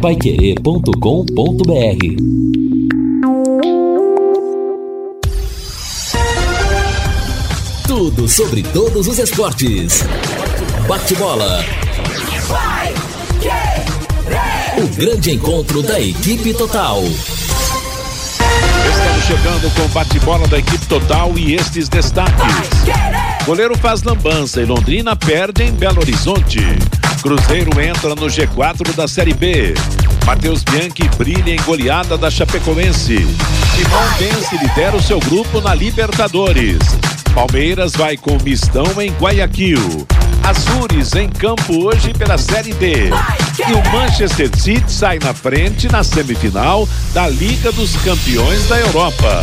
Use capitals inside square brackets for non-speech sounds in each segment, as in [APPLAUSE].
paiquerê.com.br Tudo sobre todos os esportes. Bate-bola. O grande encontro da equipe total. Estamos chegando com o bate-bola da equipe total e estes destaques. Goleiro faz lambança e Londrina perde em Belo Horizonte. Cruzeiro entra no G4 da Série B. Matheus Bianchi brilha em goleada da Chapecoense. Timão vence e lidera o seu grupo na Libertadores. Palmeiras vai com mistão em Guayaquil. Azures em campo hoje pela Série D. E o Manchester City sai na frente na semifinal da Liga dos Campeões da Europa.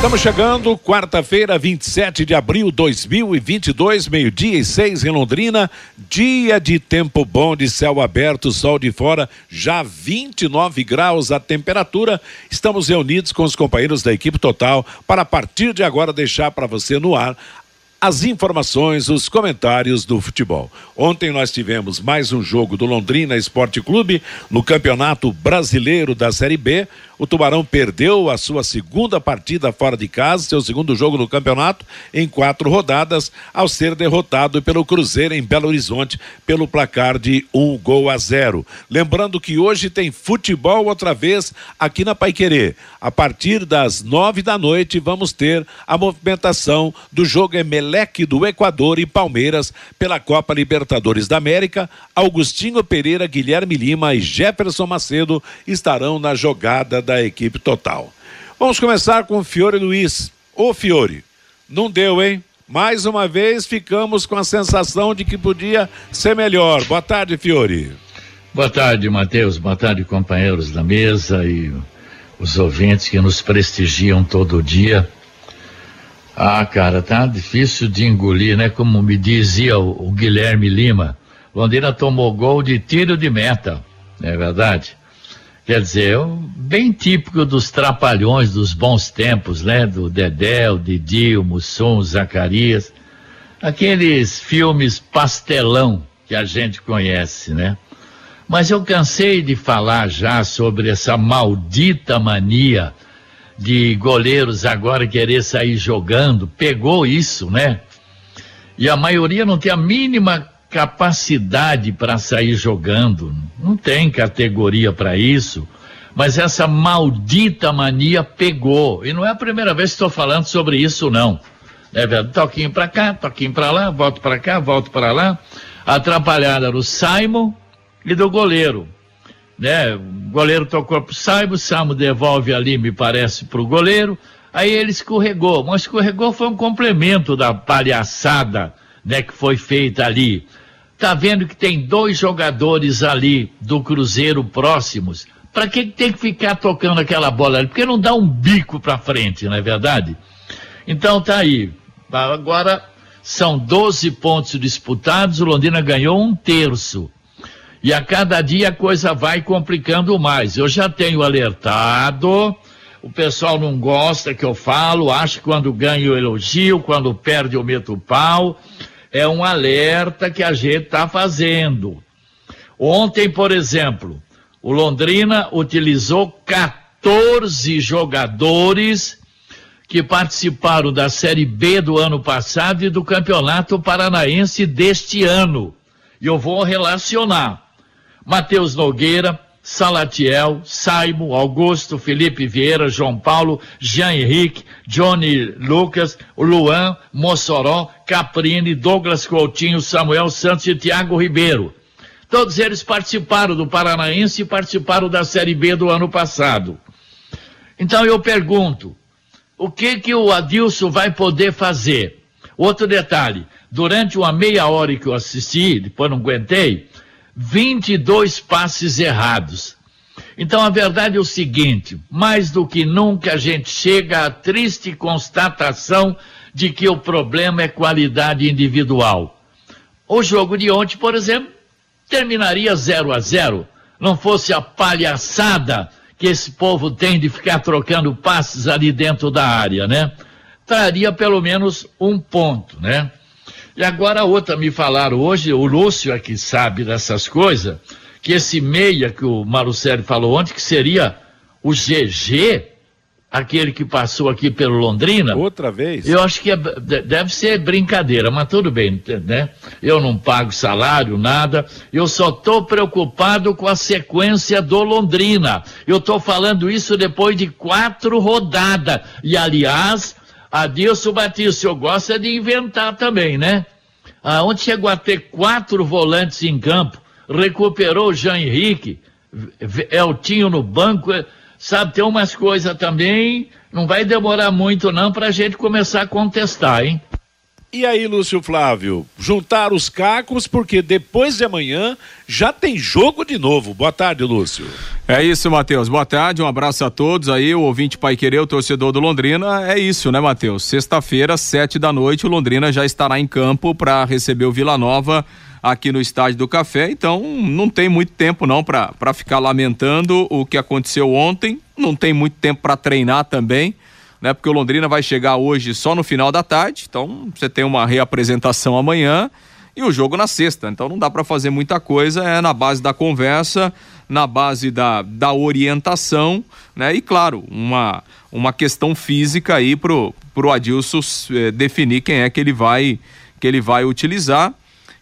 Estamos chegando, quarta-feira, 27 de abril de 2022, meio-dia e seis em Londrina. Dia de tempo bom, de céu aberto, sol de fora, já 29 graus a temperatura. Estamos reunidos com os companheiros da equipe total para, a partir de agora, deixar para você no ar as informações, os comentários do futebol. Ontem nós tivemos mais um jogo do Londrina Esporte Clube no Campeonato Brasileiro da Série B. O Tubarão perdeu a sua segunda partida fora de casa, seu segundo jogo no campeonato, em quatro rodadas, ao ser derrotado pelo Cruzeiro em Belo Horizonte pelo placar de um gol a zero. Lembrando que hoje tem futebol outra vez aqui na Paiquerê. A partir das nove da noite vamos ter a movimentação do jogo Emelec do Equador e Palmeiras pela Copa Libertadores da América. Augustinho Pereira, Guilherme Lima e Jefferson Macedo estarão na jogada da equipe total. Vamos começar com o Fiore Luiz. Ô Fiore, não deu, hein? Mais uma vez ficamos com a sensação de que podia ser melhor. Boa tarde, Fiore. Boa tarde, Matheus. Boa tarde, companheiros da mesa e os ouvintes que nos prestigiam todo dia. Ah, cara, tá difícil de engolir, né? Como me dizia o, o Guilherme Lima, Londrina tomou gol de tiro de meta, não é verdade? Quer dizer, bem típico dos trapalhões dos bons tempos, né? Do Dedé, o Didi, o Mussum, o Zacarias. Aqueles filmes pastelão que a gente conhece, né? Mas eu cansei de falar já sobre essa maldita mania de goleiros agora querer sair jogando. Pegou isso, né? E a maioria não tem a mínima capacidade para sair jogando, não tem categoria para isso, mas essa maldita mania pegou. E não é a primeira vez que estou falando sobre isso, não. É verdade, toquinho para cá, toquinho para lá, volto para cá, volto para lá. Atrapalhada do Simon e do goleiro. Né? O goleiro tocou pro Simon, o Simon devolve ali, me parece, pro goleiro. Aí ele escorregou, mas escorregou foi um complemento da palhaçada né, que foi feita ali. Tá vendo que tem dois jogadores ali do Cruzeiro próximos. Para que tem que ficar tocando aquela bola ali? Porque não dá um bico para frente, não é verdade? Então tá aí. Agora são 12 pontos disputados, o Londrina ganhou um terço. E a cada dia a coisa vai complicando mais. Eu já tenho alertado, o pessoal não gosta que eu falo, acha que quando ganha eu elogio, quando perde eu meto o pau é um alerta que a gente está fazendo. Ontem, por exemplo, o Londrina utilizou 14 jogadores que participaram da Série B do ano passado e do Campeonato Paranaense deste ano. E eu vou relacionar. Matheus Nogueira, Salatiel, Saimo, Augusto, Felipe Vieira, João Paulo, Jean Henrique, Johnny Lucas, Luan, Mossoró, Caprini, Douglas Coutinho, Samuel Santos e Tiago Ribeiro. Todos eles participaram do Paranaense e participaram da Série B do ano passado. Então eu pergunto, o que que o Adilson vai poder fazer? Outro detalhe, durante uma meia hora que eu assisti, depois não aguentei, 22 passes errados. Então a verdade é o seguinte: mais do que nunca a gente chega à triste constatação de que o problema é qualidade individual. O jogo de ontem, por exemplo, terminaria 0 a 0 não fosse a palhaçada que esse povo tem de ficar trocando passes ali dentro da área, né? Traria pelo menos um ponto, né? E agora outra me falaram hoje, o Lúcio é que sabe dessas coisas, que esse meia que o Marucelli falou ontem, que seria o GG, aquele que passou aqui pelo Londrina. Outra vez? Eu acho que é, deve ser brincadeira, mas tudo bem, né? Eu não pago salário, nada. Eu só estou preocupado com a sequência do Londrina. Eu estou falando isso depois de quatro rodadas. E, aliás, Adilson Batista, eu gosto de inventar também, né? Ah, onde chegou a ter quatro volantes em campo, recuperou o Jean Henrique, Eltinho no banco Sabe, tem umas coisas também, não vai demorar muito não para a gente começar a contestar, hein? E aí, Lúcio Flávio, juntar os cacos, porque depois de amanhã já tem jogo de novo. Boa tarde, Lúcio. É isso, Matheus. Boa tarde, um abraço a todos aí, o ouvinte Pai Querer, o torcedor do Londrina. É isso, né, Matheus? Sexta-feira, sete da noite, o Londrina já estará em campo para receber o Vila Nova aqui no Estádio do Café, então não tem muito tempo não para ficar lamentando o que aconteceu ontem, não tem muito tempo para treinar também, né? Porque o Londrina vai chegar hoje só no final da tarde, então você tem uma reapresentação amanhã e o jogo na sexta, então não dá para fazer muita coisa, é na base da conversa, na base da, da orientação, né? E claro, uma, uma questão física aí pro, pro Adilson eh, definir quem é que ele vai que ele vai utilizar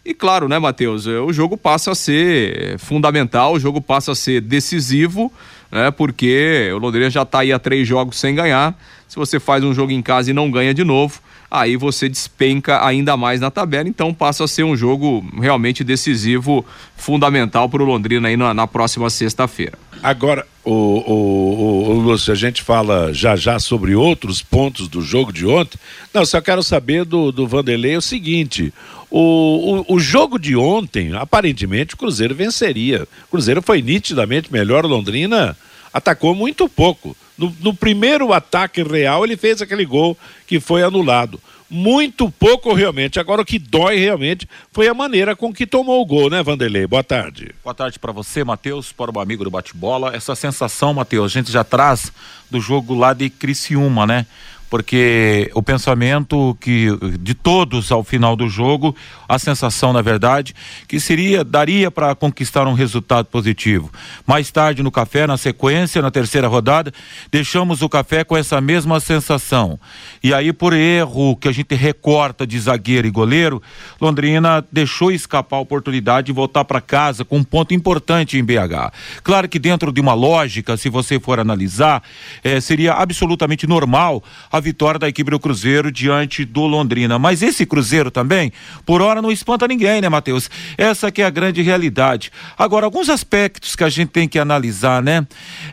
e claro, né, Matheus, é, o jogo passa a ser fundamental, o jogo passa a ser decisivo, né, porque o Londrina já está aí há três jogos sem ganhar. Se você faz um jogo em casa e não ganha de novo, aí você despenca ainda mais na tabela, então passa a ser um jogo realmente decisivo, fundamental para o Londrina aí na, na próxima sexta-feira. Agora, o, o, o, Lúcio, a gente fala já já sobre outros pontos do jogo de ontem. Não, só quero saber do, do Vanderlei o seguinte: o, o, o, jogo de ontem, aparentemente, o Cruzeiro venceria. O Cruzeiro foi nitidamente melhor, Londrina atacou muito pouco. No, no, primeiro ataque real, ele fez aquele gol que foi anulado. Muito pouco realmente. Agora, o que dói realmente foi a maneira com que tomou o gol, né, Vanderlei? Boa tarde. Boa tarde para você, Matheus, para o amigo do bate-bola. Essa sensação, Matheus, a gente já traz do jogo lá de Criciúma, né? Porque o pensamento que de todos ao final do jogo, a sensação na verdade que seria daria para conquistar um resultado positivo. Mais tarde no café, na sequência, na terceira rodada, deixamos o café com essa mesma sensação. E aí por erro que a gente recorta de zagueiro e goleiro, Londrina deixou escapar a oportunidade de voltar para casa com um ponto importante em BH. Claro que dentro de uma lógica, se você for analisar, eh, seria absolutamente normal a vitória da equipe do Cruzeiro diante do Londrina. Mas esse Cruzeiro também, por hora, não espanta ninguém, né, Matheus? Essa que é a grande realidade. Agora, alguns aspectos que a gente tem que analisar, né?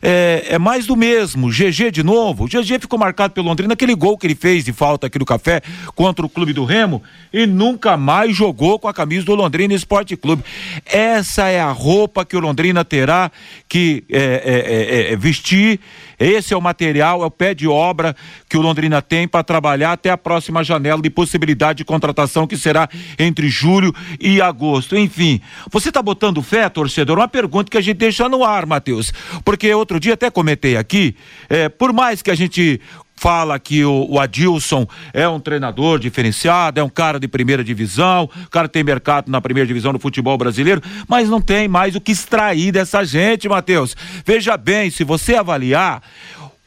É, é mais do mesmo. GG de novo. O GG ficou marcado pelo Londrina, aquele gol que ele fez de falta aqui no café contra o clube do Remo e nunca mais jogou com a camisa do Londrina Esporte Clube. Essa é a roupa que o Londrina terá que é, é, é, é vestir esse é o material, é o pé de obra que o Londrina tem para trabalhar até a próxima janela de possibilidade de contratação que será entre julho e agosto. Enfim, você está botando fé, torcedor? Uma pergunta que a gente deixa no ar, Matheus. Porque outro dia até comentei aqui, é, por mais que a gente fala que o, o, Adilson é um treinador diferenciado, é um cara de primeira divisão, o cara tem mercado na primeira divisão do futebol brasileiro, mas não tem mais o que extrair dessa gente, Matheus. Veja bem, se você avaliar,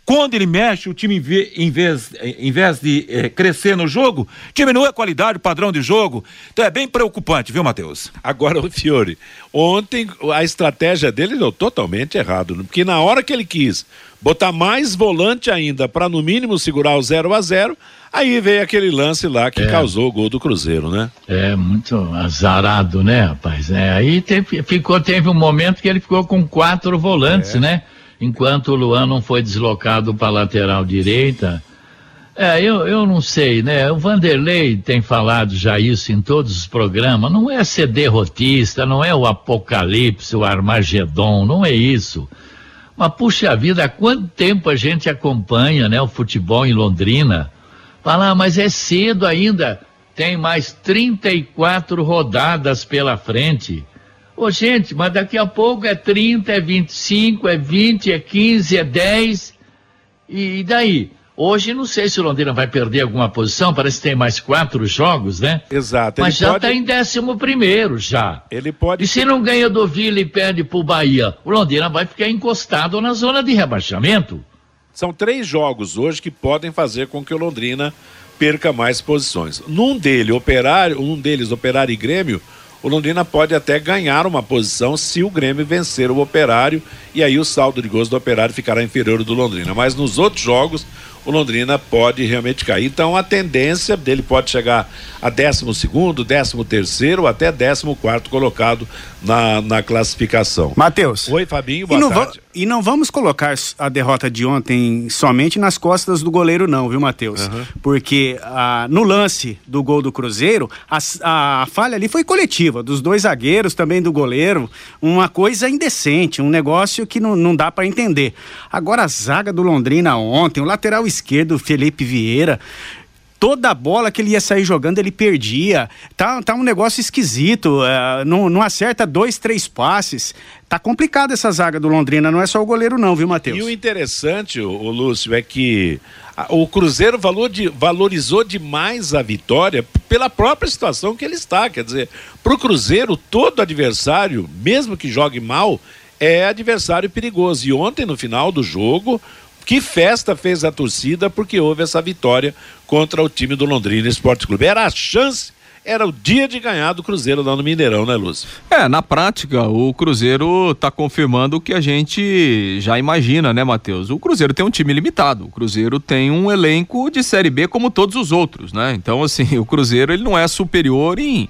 quando ele mexe, o time, em vez, em vez de eh, crescer no jogo, diminui a qualidade, o padrão de jogo. Então é bem preocupante, viu, Matheus? Agora, o Fiore, ontem a estratégia dele deu totalmente errado, porque na hora que ele quis botar mais volante ainda para no mínimo segurar o 0 a 0 aí veio aquele lance lá que é. causou o gol do Cruzeiro, né? É, muito azarado, né, rapaz? É, aí teve, ficou, teve um momento que ele ficou com quatro volantes, é. né? Enquanto o Luan não foi deslocado para a lateral direita. É, eu, eu não sei, né? O Vanderlei tem falado já isso em todos os programas. Não é ser derrotista, não é o apocalipse, o Armagedon, não é isso. Mas puxa vida, há quanto tempo a gente acompanha, né, o futebol em Londrina? Fala, ah, mas é cedo ainda. Tem mais 34 rodadas pela frente. Ô, gente, mas daqui a pouco é 30, é 25, é 20, é 15, é 10. E, e daí? Hoje não sei se o Londrina vai perder alguma posição, parece que tem mais quatro jogos, né? Exato. Mas já está pode... em décimo primeiro já. Ele pode. E se não ganha do Vila e perde pro Bahia, o Londrina vai ficar encostado na zona de rebaixamento. São três jogos hoje que podem fazer com que o Londrina perca mais posições. Num dele, operário, um deles, operário e Grêmio, o Londrina pode até ganhar uma posição se o Grêmio vencer o Operário e aí o saldo de gols do Operário ficará inferior ao do Londrina. Mas nos outros jogos, o Londrina pode realmente cair. Então a tendência dele pode chegar a 12 segundo, 13 terceiro, até 14 quarto colocado na, na classificação. Matheus. Oi, Fabinho, boa e tarde. E não vamos colocar a derrota de ontem somente nas costas do goleiro, não, viu, Matheus? Uhum. Porque ah, no lance do gol do Cruzeiro, a, a, falha ali foi coletiva, dos dois zagueiros, também do goleiro. Uma coisa indecente, um negócio que não, não dá para entender. Agora, a zaga do Londrina ontem, o lateral esquerdo, Felipe Vieira, toda bola que ele ia sair jogando, ele perdia. Tá, tá um negócio esquisito. É, não, não acerta dois, três passes. Tá complicada essa zaga do Londrina, não é só o goleiro, não, viu, Matheus? E o interessante, o, o Lúcio, é que o Cruzeiro valor de, valorizou demais a vitória pela própria situação que ele está. Quer dizer, para o Cruzeiro, todo adversário, mesmo que jogue mal, é adversário perigoso. E ontem, no final do jogo, que festa fez a torcida porque houve essa vitória contra o time do Londrina Esporte Clube. Era a chance era o dia de ganhar do Cruzeiro lá no Mineirão, né, Lúcio? É, na prática, o Cruzeiro está confirmando o que a gente já imagina, né, Matheus? O Cruzeiro tem um time limitado. O Cruzeiro tem um elenco de Série B como todos os outros, né? Então, assim, [LAUGHS] o Cruzeiro ele não é superior em,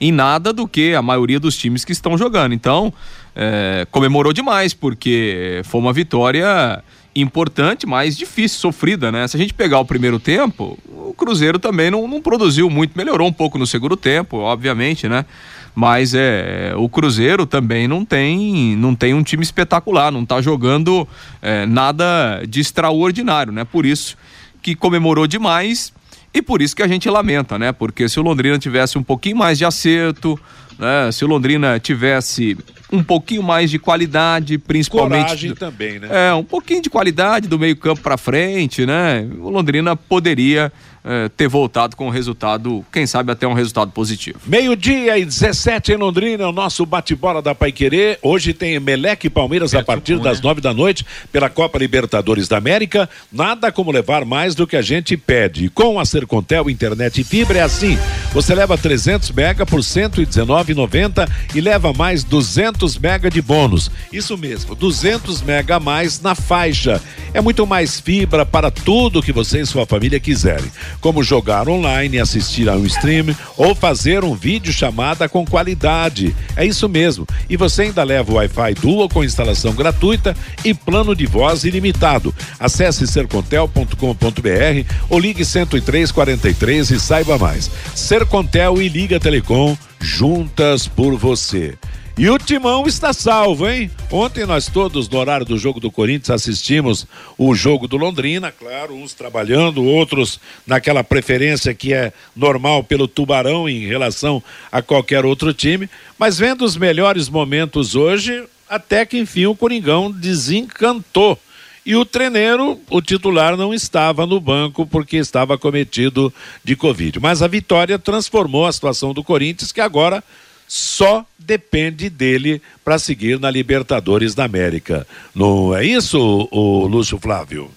em nada do que a maioria dos times que estão jogando. Então, é, comemorou demais, porque foi uma vitória importante, mas difícil, sofrida, né? Se a gente pegar o primeiro tempo, o Cruzeiro também não, não produziu muito, melhorou um pouco no segundo tempo, obviamente, né? Mas é, o Cruzeiro também não tem, não tem um time espetacular, não está jogando é, nada de extraordinário, né? Por isso que comemorou demais e por isso que a gente lamenta, né? Porque se o Londrina tivesse um pouquinho mais de acerto, né? Se o Londrina tivesse um pouquinho mais de qualidade, principalmente. Coragem também, né? É, um pouquinho de qualidade do meio-campo para frente, né? O Londrina poderia é, ter voltado com um resultado, quem sabe até um resultado positivo. Meio-dia e 17 em Londrina, o nosso bate-bola da Paiquerê. Hoje tem Meleque e Palmeiras a partir das nove da noite pela Copa Libertadores da América. Nada como levar mais do que a gente pede. Com a Sercontel Internet e Fibra é assim. Você leva 300 mega por 119,90 e leva mais 200 mega de bônus. Isso mesmo, 200 mega a mais na faixa. É muito mais fibra para tudo que você e sua família quiserem como jogar online, assistir a um stream ou fazer um vídeo chamada com qualidade. É isso mesmo. E você ainda leva o Wi-Fi Dual com instalação gratuita e plano de voz ilimitado. Acesse sercontel.com.br ou ligue 10343 e saiba mais. Sercontel e Liga Telecom juntas por você. E o Timão está salvo, hein? Ontem nós todos, no horário do jogo do Corinthians, assistimos o jogo do Londrina, claro, uns trabalhando, outros naquela preferência que é normal pelo Tubarão em relação a qualquer outro time. Mas vendo os melhores momentos hoje, até que enfim o Coringão desencantou. E o treneiro, o titular, não estava no banco porque estava cometido de Covid. Mas a vitória transformou a situação do Corinthians, que agora só depende dele para seguir na Libertadores da América. Não é isso, o Lúcio Flávio?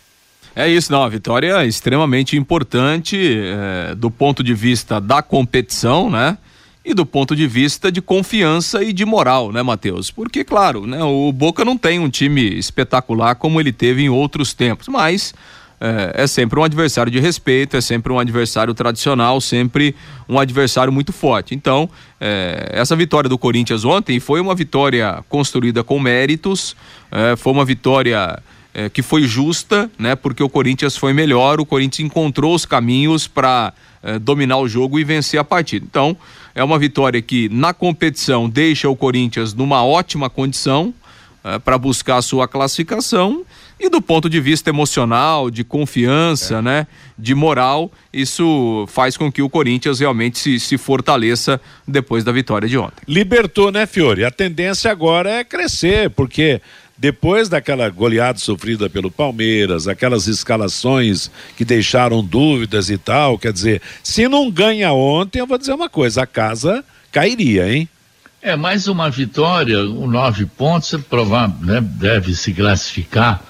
É isso, não. A vitória é extremamente importante é, do ponto de vista da competição, né? E do ponto de vista de confiança e de moral, né, Matheus? Porque, claro, né, o Boca não tem um time espetacular como ele teve em outros tempos, mas é, é, sempre um adversário de respeito, é sempre um adversário tradicional, sempre um adversário muito forte. Então, é, essa vitória do Corinthians ontem foi uma vitória construída com méritos, é, foi uma vitória é, que foi justa, né? Porque o Corinthians foi melhor, o Corinthians encontrou os caminhos para é, dominar o jogo e vencer a partida. Então, é uma vitória que na competição deixa o Corinthians numa ótima condição é, para buscar a sua classificação e do ponto de vista emocional, de confiança, é. né, de moral, isso faz com que o Corinthians realmente se, se fortaleça depois da vitória de ontem. Libertou, né, Fiore? A tendência agora é crescer, porque depois daquela goleada sofrida pelo Palmeiras, aquelas escalações que deixaram dúvidas e tal, quer dizer, se não ganha ontem, eu vou dizer uma coisa, a casa cairia, hein? É, mais uma vitória, nove pontos, provável, né, deve se classificar.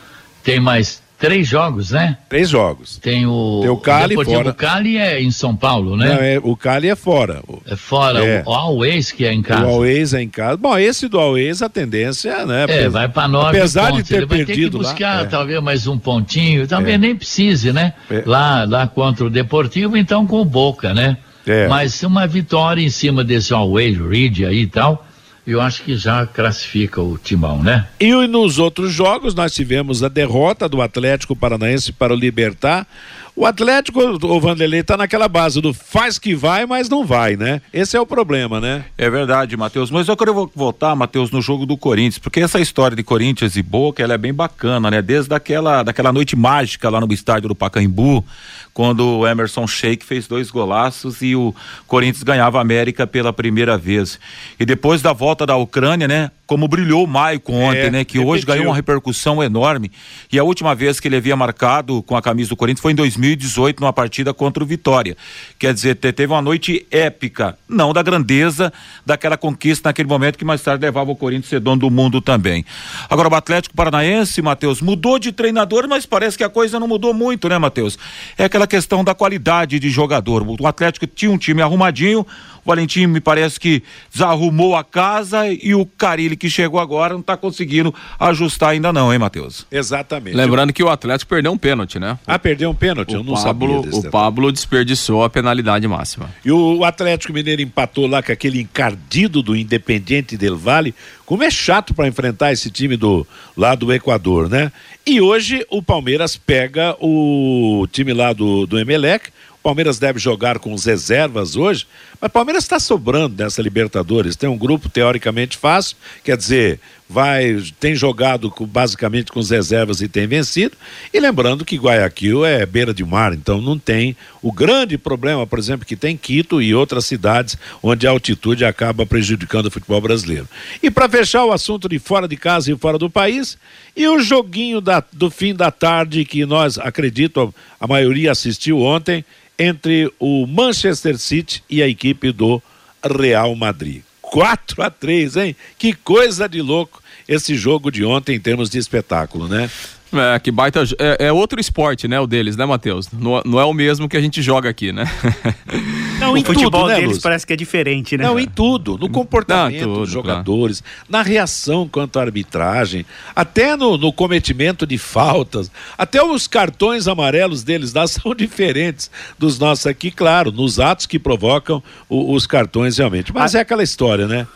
Tem mais três jogos, né? Três jogos. Tem o. Tem o Cali fora. O Cali é em São Paulo, né? Não, é, o Cali é fora. É fora. É. O Always que é em casa. O Always é em casa. Bom, esse do Always, a tendência, né? É, vai para nove Apesar pontos. de ter Ele vai perdido ter que buscar lá, é. talvez mais um pontinho. Talvez É. nem precise, né? É. Lá, lá contra o Deportivo, então com o Boca, né? É. Mas uma vitória em cima desse Always, Reed aí e tal, eu acho que já classifica o timão, né? E nos outros jogos nós tivemos a derrota do Atlético Paranaense para o Libertar. O Atlético, o Vanderlei, está naquela base do faz que vai, mas não vai, né? Esse é o problema, né? É verdade, Matheus. Mas eu quero vo- voltar, Matheus, no jogo do Corinthians, porque essa história de Corinthians e Boca, ela é bem bacana, né? Desde aquela, daquela noite mágica lá no estádio do Pacaembu, quando o Emerson Sheik fez dois golaços e o Corinthians ganhava a América pela primeira vez. E depois da volta da Ucrânia, né? Como brilhou o Maicon ontem, É, né? Que hoje repetiu. ganhou uma repercussão enorme. E a última vez que ele havia marcado com a camisa do Corinthians foi em 2018, numa partida contra o Vitória. Quer dizer, te- teve uma noite épica, não da grandeza daquela conquista naquele momento que mais tarde levava o Corinthians a ser dono do mundo também. Agora, o Atlético Paranaense, Matheus, mudou de treinador, mas parece que a coisa não mudou muito, né, Matheus? É aquela questão da qualidade de jogador. O Atlético tinha um time arrumadinho, o Valentim me parece que desarrumou a casa e o Carilli que chegou agora não está conseguindo ajustar ainda não, hein, Matheus? Exatamente. Lembrando que o Atlético perdeu um pênalti, né? Ah, perdeu um pênalti? Eu O não sabia Pablo, desse o detalhe. Pablo desperdiçou a penalidade máxima. E o Atlético Mineiro empatou lá com aquele encardido do Independiente del Vale. Como é chato para enfrentar esse time do lá do Equador, né? E hoje o Palmeiras pega o time lá do, do Emelec. Palmeiras deve jogar com os reservas hoje, mas Palmeiras está sobrando nessa Libertadores. Tem um grupo teoricamente fácil, quer dizer, vai tem jogado com- basicamente com os reservas e tem vencido. E lembrando que Guayaquil é beira de mar, então não tem o grande problema, por exemplo, que tem Quito e outras cidades onde a altitude acaba prejudicando o futebol brasileiro. E para fechar o assunto de fora de casa e fora do país, e o joguinho da- do fim da tarde que nós, acredito, a maioria assistiu ontem, entre o Manchester City e a equipe do Real Madrid. 4 a 3 hein? Que coisa de louco esse jogo de ontem em termos de espetáculo, né? É, que baita. É, é outro esporte, né? O deles, né, Matheus? Não, não é o mesmo que a gente joga aqui, né? [LAUGHS] Não, o em futebol tudo, né, deles Lúcio? parece que é diferente, né? Não, em tudo, no comportamento Não, tudo, dos jogadores, na reação quanto à arbitragem, até no, no cometimento de faltas, até os cartões amarelos deles lá [LAUGHS] são diferentes dos nossos aqui, claro, nos atos que provocam o- os cartões realmente. Mas é aquela história, né?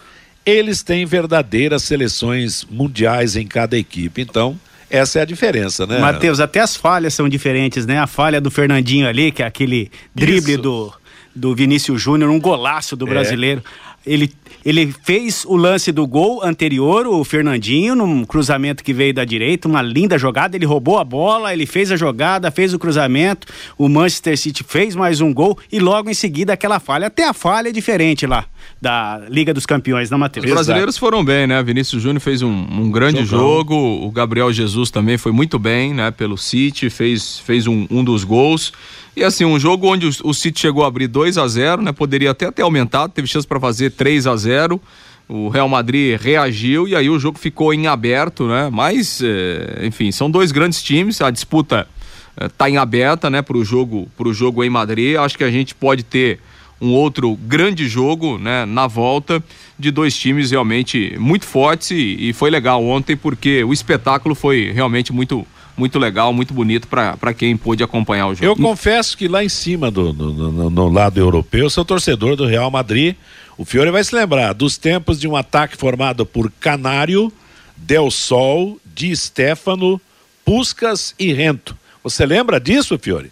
Eles têm verdadeiras seleções mundiais em cada equipe, então essa é a diferença, né? Matheus, até as falhas são diferentes, né? A falha do Fernandinho ali, que é aquele drible Isso. do, do Vinícius Júnior, um golaço do É. brasileiro. Ele, ele fez o lance do gol anterior, o Fernandinho, num cruzamento que veio da direita, uma linda jogada. Ele roubou a bola, ele fez a jogada, fez o cruzamento. O Manchester City fez mais um gol e logo em seguida aquela falha. Até a falha é diferente lá da Liga dos Campeões, não, Matheus? Os brasileiros foram bem, né? Vinícius Júnior fez um, um grande Jogão. jogo, o Gabriel Jesus também foi muito bem, né? Pelo City, fez, fez um, um dos gols. E assim, um jogo onde o, o City chegou a abrir 2 a 0 né? Poderia até ter aumentado, teve chance para fazer 3 a 0 O Real Madrid reagiu e aí o jogo ficou em aberto, né? Mas, eh, enfim, são dois grandes times, a disputa está em aberta, né, para o jogo, pro jogo em Madrid. Acho que a gente pode ter um outro grande jogo, né, na volta de dois times realmente muito fortes e, e foi legal ontem porque o espetáculo foi realmente muito muito legal, muito bonito para quem pôde acompanhar o jogo. Eu confesso que lá em cima do no, no- no lado europeu, eu sou torcedor do Real Madrid. O Fiore vai se lembrar dos tempos de um ataque formado por Canário, Del Sol, Di Stefano, Puscas e Rento. Você lembra disso, Fiore?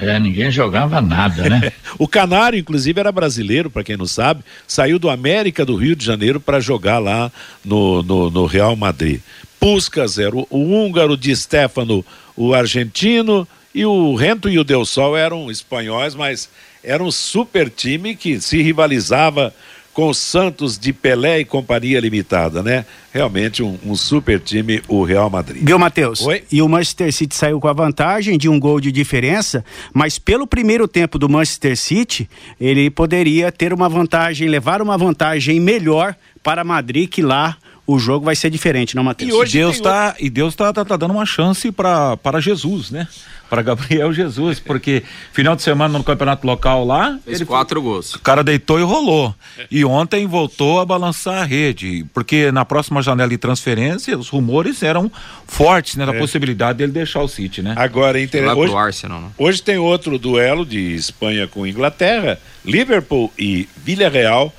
É, ninguém jogava nada, né? [LAUGHS] o Canário, inclusive, era brasileiro, para quem não sabe, saiu do América do Rio de Janeiro para jogar lá no, no, no, Real Madrid. Puskas era o, o húngaro, de Stefano, o argentino, e o Rento e o Del Sol eram espanhóis, mas era um super time que se rivalizava com o Santos de Pelé e Companhia Limitada, né? Realmente um, um super time, o Real Madrid. Viu, Matheus? Oi? E o Manchester City saiu com a vantagem de um gol de diferença, mas pelo primeiro tempo do Manchester City, ele poderia ter uma vantagem, levar uma vantagem melhor para Madrid, que lá o jogo vai ser diferente, não, Matheus? E hoje Deus está e Deus tá, tá, tá, dando uma chance para para Jesus, né? para Gabriel [LAUGHS] Jesus, porque final de semana no campeonato local lá. Fez ele quatro gols. O cara deitou e rolou. E ontem voltou a balançar a rede, porque na próxima janela de transferência os rumores eram fortes, né? Da é. possibilidade dele deixar o City, né? Agora, inter... hoje, Arsenal, né? hoje tem outro duelo de Espanha com Inglaterra, Liverpool e Villarreal.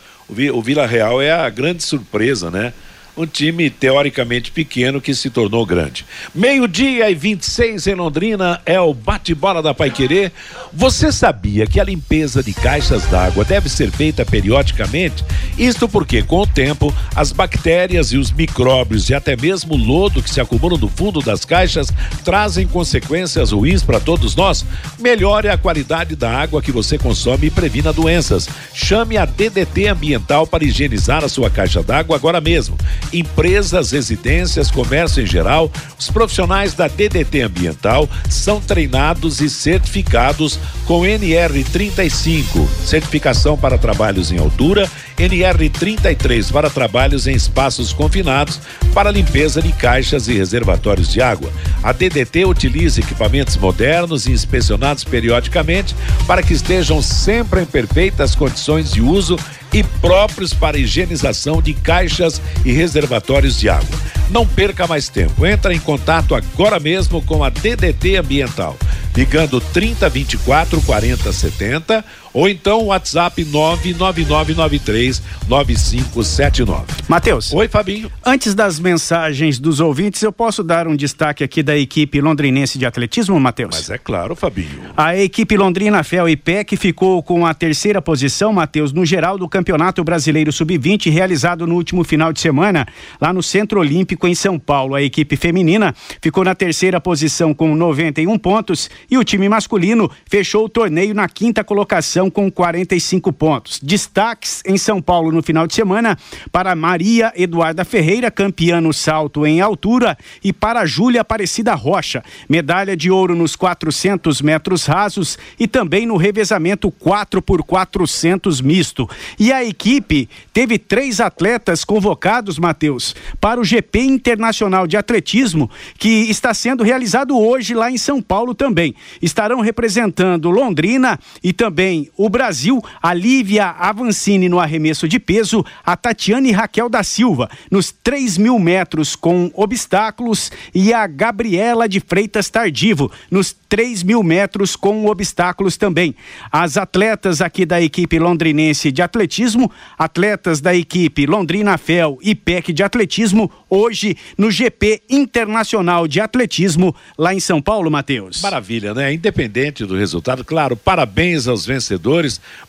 O Vila Real é a grande surpresa, né? Um time teoricamente pequeno que se tornou grande. Meio-dia e 26 em Londrina é o bate-bola da Paiquerê. Você sabia que a limpeza de caixas d'água deve ser feita periodicamente? Isto porque, com o tempo, as bactérias e os micróbios e até mesmo o lodo que se acumulam no fundo das caixas trazem consequências ruins para todos nós. Melhore a qualidade da água que você consome e previna doenças. Chame a DDT Ambiental para higienizar a sua caixa d'água agora mesmo empresas, residências, comércio em geral, os profissionais da DDT Ambiental são treinados e certificados com NR35, certificação para trabalhos em altura, NR33 para trabalhos em espaços confinados, para limpeza de caixas e reservatórios de água. A DDT utiliza equipamentos modernos e inspecionados periodicamente para que estejam sempre em perfeitas condições de uso e próprios para higienização de caixas e reservatórios de água. Não perca mais tempo. Entra em contato agora mesmo com a DDT Ambiental, ligando 3024 4070 ou então o WhatsApp 99993 9579. Matheus. Oi, Fabinho. Antes das mensagens dos ouvintes, eu posso dar um destaque aqui da equipe londrinense de atletismo, Matheus? Mas é claro, Fabinho. A equipe Londrina Fel e PEC ficou com a terceira posição, Matheus, no geral do Campeonato Brasileiro Sub-20, realizado no último final de semana, lá no Centro Olímpico em São Paulo. A equipe feminina ficou na terceira posição com 91 pontos e o time masculino fechou o torneio na quinta colocação com 45 pontos. Destaques em São Paulo no final de semana para Maria Eduarda Ferreira, campeã no salto em altura, e para Júlia Aparecida Rocha, medalha de ouro nos 400 metros rasos e também no revezamento 4 por 400 misto. E a equipe teve três atletas convocados, Matheus, para o GP Internacional de Atletismo, que está sendo realizado hoje lá em São Paulo também. Estarão representando Londrina e também o Brasil, a Lívia Avancini no arremesso de peso, a Tatiane Raquel da Silva nos 3 mil metros com obstáculos e a Gabriela de Freitas Tardivo nos 3 mil metros com obstáculos também. As atletas aqui da equipe londrinense de atletismo, atletas da equipe Londrina Fel e PEC de atletismo, hoje no GP Internacional de Atletismo lá em São Paulo, Matheus. Maravilha, né? Independente do resultado, claro, parabéns aos vencedores,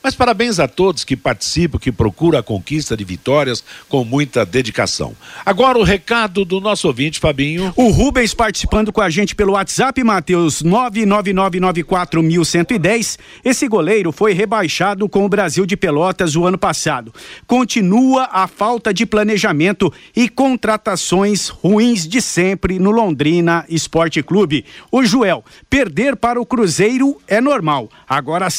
mas parabéns a todos que participam, que procuram a conquista de vitórias com muita dedicação. Agora o recado do nosso ouvinte, Fabinho. O Rubens participando com a gente pelo WhatsApp, Matheus, 99994110. Esse goleiro foi rebaixado com o Brasil de Pelotas o ano passado. Continua a falta de planejamento e contratações ruins de sempre no Londrina Esporte Clube. O Joel, perder para o Cruzeiro é normal. Agora, as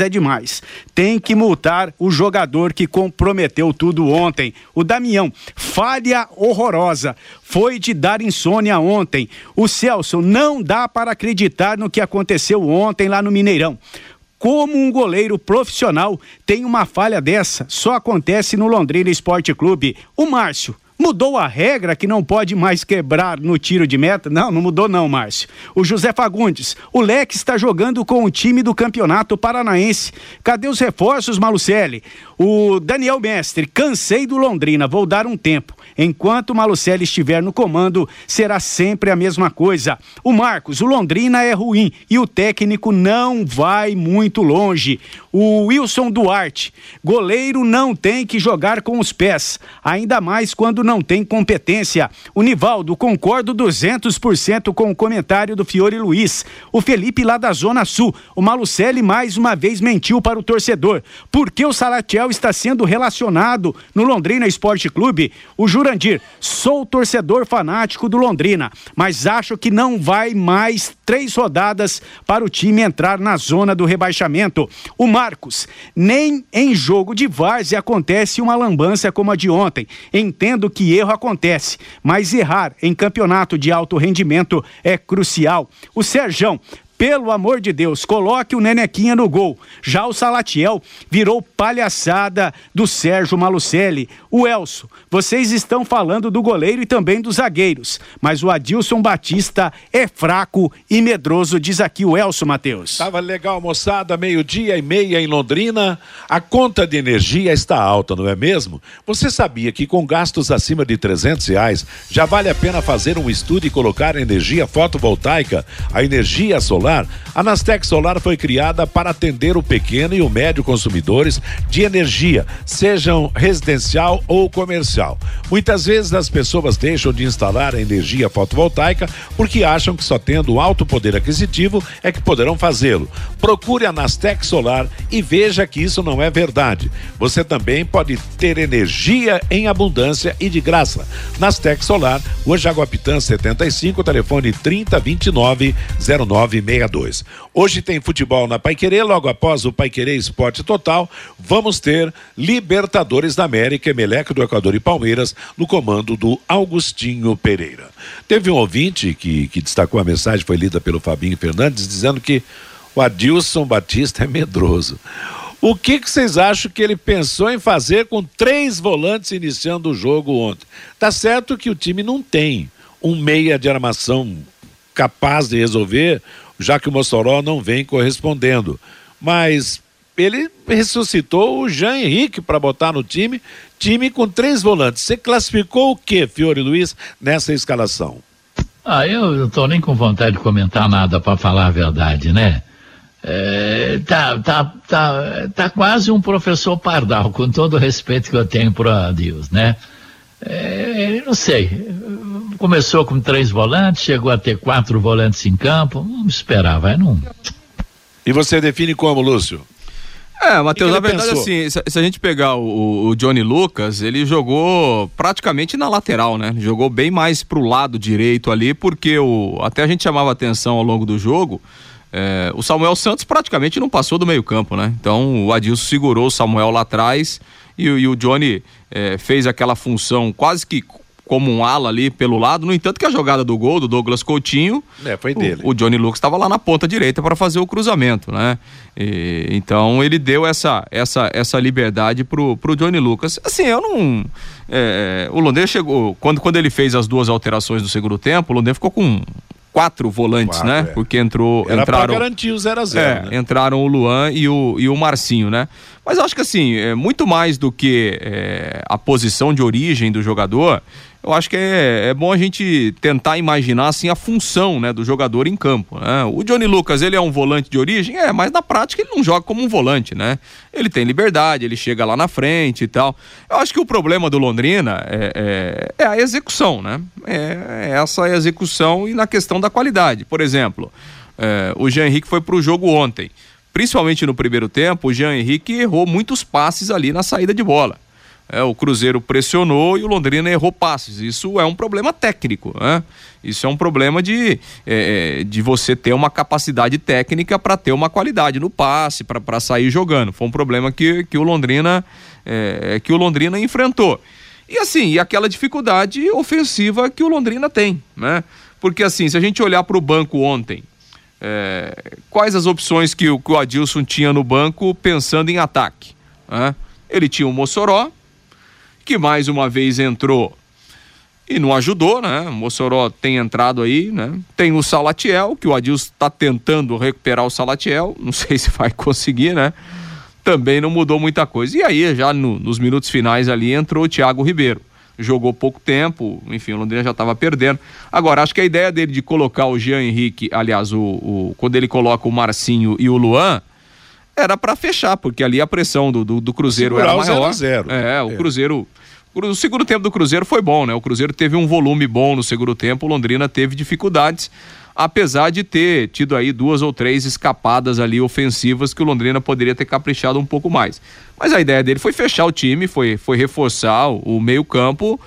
é demais. Tem que multar o jogador que comprometeu tudo ontem. O Damião, falha horrorosa. Foi de dar insônia ontem. O Celso, não dá para acreditar no que aconteceu ontem lá no Mineirão. Como um goleiro profissional tem uma falha dessa? Só acontece no Londrina Esporte Clube. O Márcio, Mudou a regra que não pode mais quebrar no tiro de meta? Não, não mudou não, Márcio. O José Fagundes, o Leque está jogando com o time do Campeonato Paranaense. Cadê os reforços, Malucelli? O Daniel Mestre, cansei do Londrina, vou dar um tempo. Enquanto o Malucelli estiver no comando, será sempre a mesma coisa. O Marcos, o Londrina é ruim e o técnico não vai muito longe. O Wilson Duarte, goleiro não tem que jogar com os pés, ainda mais quando não tem competência. O Nivaldo, concordo 200% com o comentário do Fiore Luiz. O Felipe lá da Zona Sul, o Malucelli mais uma vez mentiu para o torcedor. Por que o Salatiel está sendo relacionado no Londrina Esporte Clube? O Jurandir, sou torcedor fanático do Londrina, mas acho que não vai mais três rodadas para o time entrar na zona do rebaixamento. O Marcos, nem em jogo de várzea acontece uma lambança como a de ontem. Entendo que erro acontece, mas errar em campeonato de alto rendimento é crucial. O Serjão, pelo amor de Deus, coloque o Nenequinha no gol. Já o Salatiel virou palhaçada do Sérgio Malucelli. O Elso, vocês estão falando do goleiro e também dos zagueiros, mas o Adilson Batista é fraco e medroso, diz aqui o Elso Matheus. Tava legal, moçada, meio-dia e meia em Londrina. A conta de energia está alta, não é mesmo? Você sabia que com gastos acima de 300 reais já vale a pena fazer um estudo e colocar energia fotovoltaica, a energia solar? a Nastec Solar foi criada para atender o pequeno e o médio consumidores de energia, sejam residencial ou comercial. Muitas vezes as pessoas deixam de instalar a energia fotovoltaica porque acham que só tendo alto poder aquisitivo é que poderão fazê-lo. Procure a Nastec Solar e veja que isso não é verdade. Você também pode ter energia em abundância e de graça. Nastec Solar, Rua Jaguapitã 75, telefone 3029 0966. Hoje tem futebol na Paiquerê, logo após o Paiquerê Esporte Total, vamos ter Libertadores da América, Emelec do Equador e Palmeiras, no comando do Augustinho Pereira. Teve um ouvinte que, que destacou a mensagem, foi lida pelo Fabinho Fernandes, dizendo que o Adilson Batista é medroso. O que, que, vocês acham que ele pensou em fazer com três volantes iniciando o jogo ontem? Tá certo que o time não tem um meia de armação capaz de resolver já que o Mossoró não vem correspondendo. Mas ele ressuscitou o Jean Henrique para botar no time, time com três volantes. Você classificou o que, Fiore Luiz, nessa escalação? Ah, eu não estou nem com vontade de comentar nada, para falar a verdade, né? É, tá, tá, tá, tá quase um professor Pardal, com todo o respeito que eu tenho para Deus, né? É, não sei, começou com três volantes, chegou a ter quatro volantes em campo. Vamos esperar, vai não. E você define como, Lúcio? É, Matheus, na verdade, pensou? assim, se, se, a gente pegar o, o, Johnny Lucas, ele jogou praticamente na lateral, né? Jogou bem mais pro lado direito ali, porque o, até a gente chamava atenção ao longo do jogo. É, o Samuel Santos praticamente não passou do meio-campo, né? Então o Adilson segurou o Samuel lá atrás e, e o Johnny é, fez aquela função quase que como um ala ali pelo lado. No entanto, que a jogada do gol do Douglas Coutinho. É, foi dele. O, o Johnny Lucas estava lá na ponta direita para fazer o cruzamento, né? E, então ele deu essa, essa, essa liberdade pro, pro Johnny Lucas. Assim, eu não. É, o Londrina chegou. Quando, quando ele fez as duas alterações do segundo tempo, o Londrina ficou com quatro volantes, quatro, né? É. Porque entrou. Era entraram, pra garantir o 0 a 0 é, né? Entraram o Luan e o, e o Marcinho, né? Mas acho que assim, é muito mais do que é, a posição de origem do jogador, eu acho que é, é bom a gente tentar imaginar assim a função né, do jogador em campo. Né? O Johnny Lucas, ele é um volante de origem? É, mas na prática ele não joga como um volante, né? Ele tem liberdade, ele chega lá na frente e tal. Eu acho que o problema do Londrina é, é, é a execução, né? É, é essa execução e na questão da qualidade. Por exemplo, é, o Jean Henrique foi para o jogo ontem. Principalmente no primeiro tempo, o Jean Henrique errou muitos passes ali na saída de bola. É, o Cruzeiro pressionou e o Londrina errou passes. Isso é um problema técnico, né? Isso é um problema de, é, é de você ter uma capacidade técnica para ter uma qualidade no passe, para sair jogando. Foi um problema que, que o Londrina é, que o Londrina enfrentou. E assim, e aquela dificuldade ofensiva que o Londrina tem, né? Porque assim, se a gente olhar para o banco ontem, é, quais as opções que o, que o Adilson tinha no banco pensando em ataque? Né? Ele tinha o Mossoró, que mais uma vez entrou e não ajudou, né? O Mossoró tem entrado aí, né? Tem o Salatiel, que o Adilson está tentando recuperar o Salatiel, não sei se vai conseguir, né? Também não mudou muita coisa. E aí, já no, nos minutos finais ali, entrou o Thiago Ribeiro. Jogou pouco tempo, enfim, o Londrina já estava perdendo. Agora, acho que a ideia dele de colocar o Jean Henrique, aliás, o, o quando ele coloca o Marcinho e o Luan, era para fechar, porque ali a pressão do, do, do Cruzeiro Segurar era o zero maior. zero. É, o É. Cruzeiro. O segundo tempo do Cruzeiro foi bom, né? O Cruzeiro teve um volume bom no segundo tempo, o Londrina teve dificuldades, apesar de ter tido aí duas ou três escapadas ali ofensivas que o Londrina poderia ter caprichado um pouco mais. Mas a ideia dele foi fechar o time, foi, foi reforçar o, meio-campo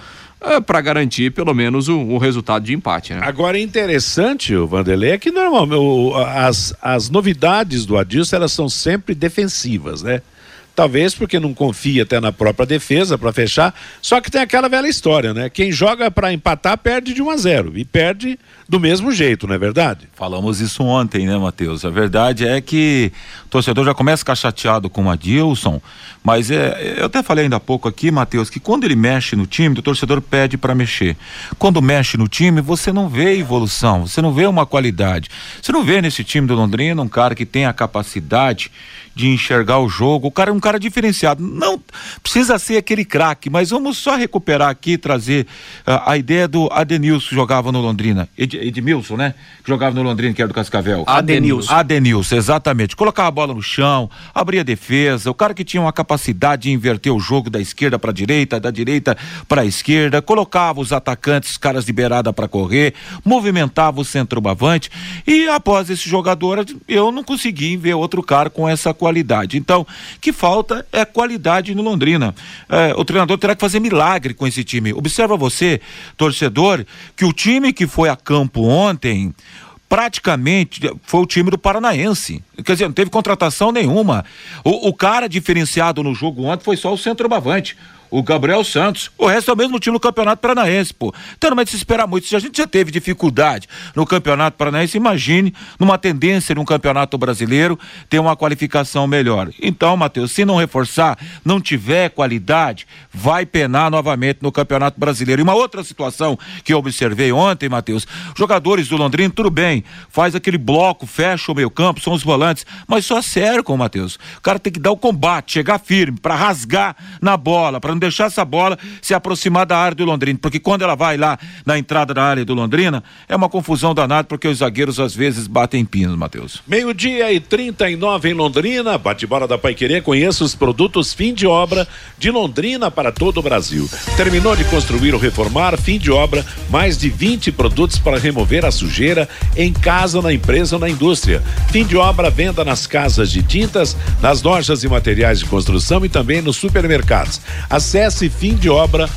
para garantir pelo menos o, o resultado de empate, né? Agora é interessante, o Vanderlei, é que normalmente as, as novidades do Adilson elas são sempre defensivas, né? Talvez porque não confia até na própria defesa para fechar. Só que tem aquela velha história, né? Quem joga para empatar perde de 1 a 0 e perde do mesmo jeito, não é verdade? Falamos isso ontem, né, Matheus? A verdade é que o torcedor já começa a ficar chateado com o Adilson, mas é, eu até falei ainda há pouco aqui, Matheus, que quando ele mexe no time, o torcedor pede para mexer. Quando mexe no time, você não vê evolução, você não vê uma qualidade. Você não vê nesse time do Londrina um cara que tem a capacidade de enxergar o jogo. O cara é um cara diferenciado. Não precisa ser aquele craque, mas vamos só recuperar aqui e trazer ah, a ideia do Adenilson que jogava no Londrina. Ed, Edmilson, né? Que jogava no Londrina, que era do Cascavel. Adenilson. Adenilson, exatamente. Colocava a bola no chão, abria a defesa, o cara que tinha uma capacidade de inverter o jogo da esquerda para direita, da direita para a esquerda, colocava os atacantes, caras de beirada para correr, movimentava o centroavante e após esse jogador eu não consegui ver outro cara com essa qualidade. Então, que falta é qualidade no Londrina. É, o treinador terá que fazer milagre com esse time. Observa você, torcedor, que o time que foi a campo ontem praticamente foi o time do Paranaense. Quer dizer, não teve contratação nenhuma. O, o cara diferenciado no jogo ontem foi só o centroavante. O Gabriel Santos. O resto é o mesmo time do Campeonato Paranaense, pô. Então não é de se esperar muito. Se a gente já teve dificuldade no Campeonato Paranaense, imagine numa tendência num Campeonato Brasileiro ter uma qualificação melhor. Então, Matheus, se não reforçar, não tiver qualidade, vai penar novamente no Campeonato Brasileiro. E uma outra situação que eu observei ontem, Matheus, jogadores do Londrina, tudo bem, faz aquele bloco, fecha o meio campo, são os volantes, mas só cercam, Matheus. O cara tem que dar o combate, chegar firme, para rasgar na bola, para não deixar essa bola se aproximar da área do Londrina, porque quando ela vai lá na entrada da área do Londrina, é uma confusão danada, porque os zagueiros às vezes batem pinos, Matheus. Meio-dia e 39 em Londrina, bate-bola da Paiquerê, conheça os produtos fim de obra de Londrina para todo o Brasil. Terminou de construir ou reformar, fim de obra, mais de 20 produtos para remover a sujeira em casa, na empresa ou na indústria. Fim de obra, venda nas casas de tintas, nas lojas e materiais de construção e também nos supermercados. Acesse fimdeobra.com.br.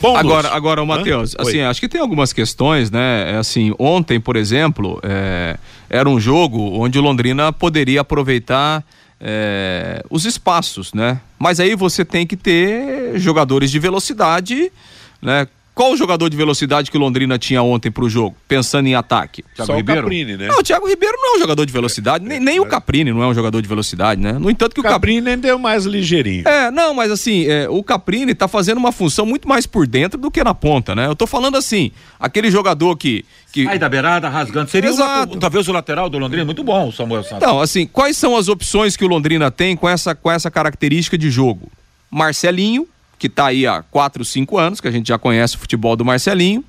Bom, Agora, agora? Matheus, Oi. assim, acho que tem algumas questões, né? É, Assim, ontem, por exemplo, é, era um jogo onde o Londrina poderia aproveitar é, os espaços, né? Mas aí você tem que ter jogadores de velocidade, né? Qual o jogador de velocidade que o Londrina tinha ontem pro jogo, pensando em ataque? Só o Caprini, né? Não, o Thiago Ribeiro não é um jogador de velocidade, nem, nem o Caprini não é um jogador de velocidade, né? No entanto que o Caprini Caprini ainda é mais ligeirinho. é, não, mas assim, é, o Caprini tá fazendo uma função muito mais por dentro do que na ponta, né? Eu tô falando assim, aquele jogador que. que... Aí da beirada, rasgando. Seria Exato. uma, talvez o lateral do Londrina, muito bom, o Samuel Santos. Então, assim, quais são as opções que o Londrina tem com essa, com essa característica de jogo? Marcelinho, que tá aí há 4, 5 anos, que a gente já conhece o futebol do Marcelinho.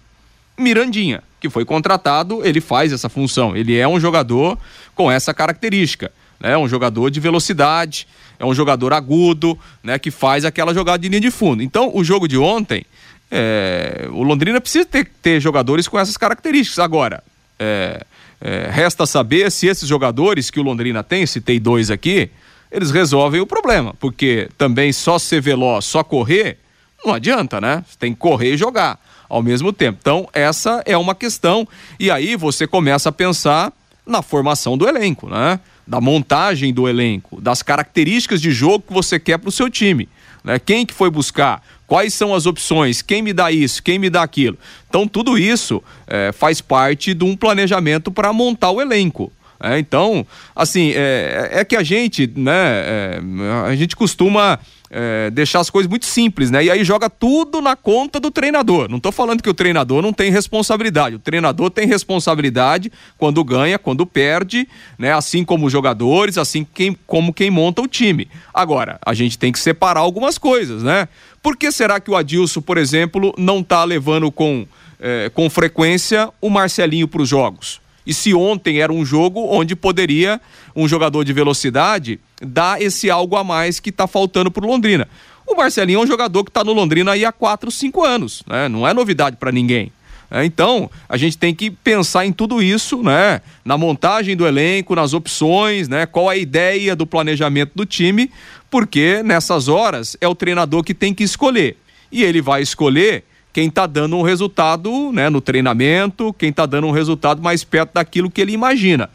Mirandinha, que foi contratado, ele faz essa função. Ele é um jogador com essa característica. É um jogador de velocidade, é um jogador agudo, né, que faz aquela jogada de linha de fundo. Então, o jogo de ontem, é, o Londrina precisa ter, ter jogadores com essas características. Agora, é, é, resta saber se esses jogadores que o Londrina tem, citei dois aqui, eles resolvem o problema, porque também só ser veloz, só correr, não adianta, né? Tem que correr e jogar ao mesmo tempo. Então, essa é uma questão. E aí você começa a pensar na formação do elenco, né? Da montagem do elenco, das características de jogo que você quer para o seu time. Né? Quem que foi buscar? Quais são as opções? Quem me dá isso? Quem me dá aquilo? Então, tudo isso eh, faz parte de um planejamento para montar o elenco. É, então, assim, é, é, que a gente, né, é, a gente costuma é, deixar as coisas muito simples, né? E aí joga tudo na conta do treinador. Não estou falando que o treinador não tem responsabilidade. O treinador tem responsabilidade quando ganha, quando perde, né? Assim como os jogadores, assim quem, como quem monta o time. Agora, a gente tem que separar algumas coisas, né? Por que será que o Adilson, por exemplo, não está levando com, é, com frequência o Marcelinho para os jogos? E se ontem era um jogo onde poderia um jogador de velocidade dar esse algo a mais que está faltando para Londrina. O Marcelinho é um jogador que está no Londrina aí há 4, 5 anos, né? Não é novidade para ninguém. É, então, a gente tem que pensar em tudo isso, né? Na montagem do elenco, nas opções, né? Qual a ideia do planejamento do time, porque nessas horas é o treinador que tem que escolher. E ele vai escolher quem está dando um resultado né, no treinamento, quem está dando um resultado mais perto daquilo que ele imagina.